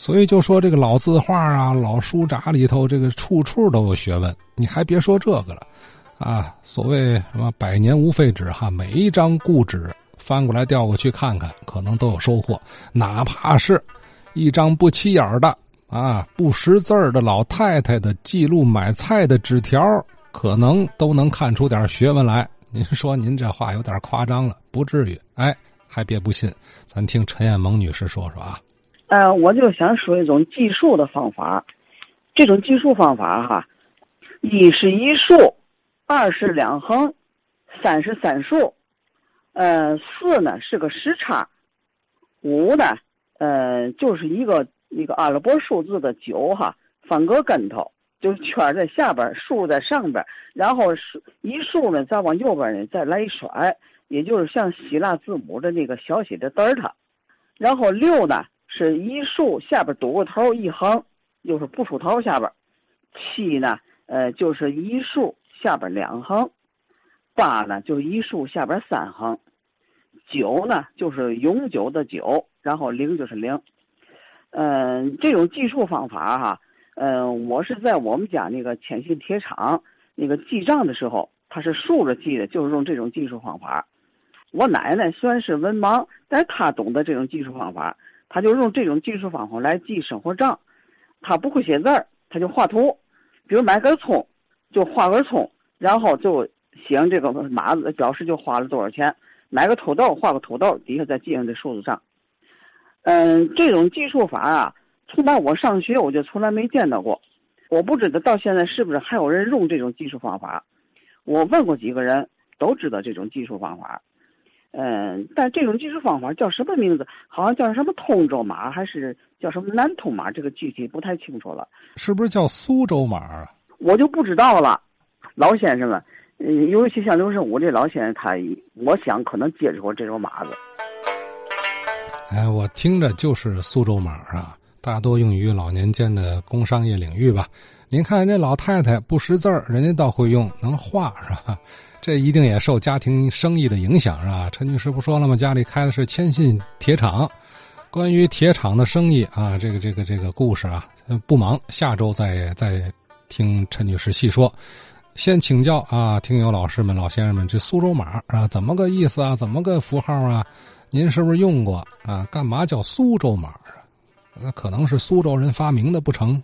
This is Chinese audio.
所以就说这个老字画啊、老书札里头，这个处处都有学问。你还别说这个了，啊，所谓什么百年无废纸哈，每一张故纸翻过来调过去看看，可能都有收获。哪怕是一张不起眼的啊、不识字的老太太的记录买菜的纸条，可能都能看出点学问来。您说您这话有点夸张了，不至于。哎，还别不信，咱听陈艳萌女士说说啊。呃，我就想说一种计数的方法，这种计数方法哈，一是一竖，二是两横，三是三竖，呃，四呢是个时差，五呢，呃，就是一个一个阿拉伯数字的九哈，翻个跟头，就是圈在下边，竖在上边，然后竖一竖呢，再往右边呢再来一甩，也就是像希腊字母的那个小写的德尔塔，然后六呢。是一竖下边堵个头一横，又是不出头下边；七呢，呃，就是一竖下边两横；八呢，就是一竖下边三横；九呢，就是永久的九，然后零就是零。嗯，这种计数方法哈，嗯，我是在我们家那个千信铁厂那个记账的时候，他是竖着记的，就是用这种计数方法。我奶奶虽然是文盲，但是她懂得这种计数方法。他就用这种计数方法来记生活账，他不会写字儿，他就画图，比如买根葱，就画根葱，然后就写上这个码子，表示就花了多少钱。买个土豆，画个土豆，底下再记上这数字账。嗯，这种计数法啊，从来我上学我就从来没见到过，我不知道到现在是不是还有人用这种计数方法。我问过几个人，都知道这种计数方法。嗯，但这种计数方法叫什么名字？好像叫什么通州码，还是叫什么南通码？这个具体不太清楚了。是不是叫苏州码啊？我就不知道了。老先生们，嗯，尤其像刘胜武这老先生，他我想可能接触过这种码子。哎，我听着就是苏州码啊，大多用于老年间的工商业领域吧。您看这老太太不识字儿，人家倒会用，能画是吧？这一定也受家庭生意的影响，是吧？陈女士不说了吗？家里开的是千信铁厂，关于铁厂的生意啊，这个这个这个故事啊，不忙，下周再再听陈女士细说。先请教啊，听友老师们、老先生们，这苏州码啊，怎么个意思啊？怎么个符号啊？您是不是用过啊？干嘛叫苏州码啊？那可能是苏州人发明的不成？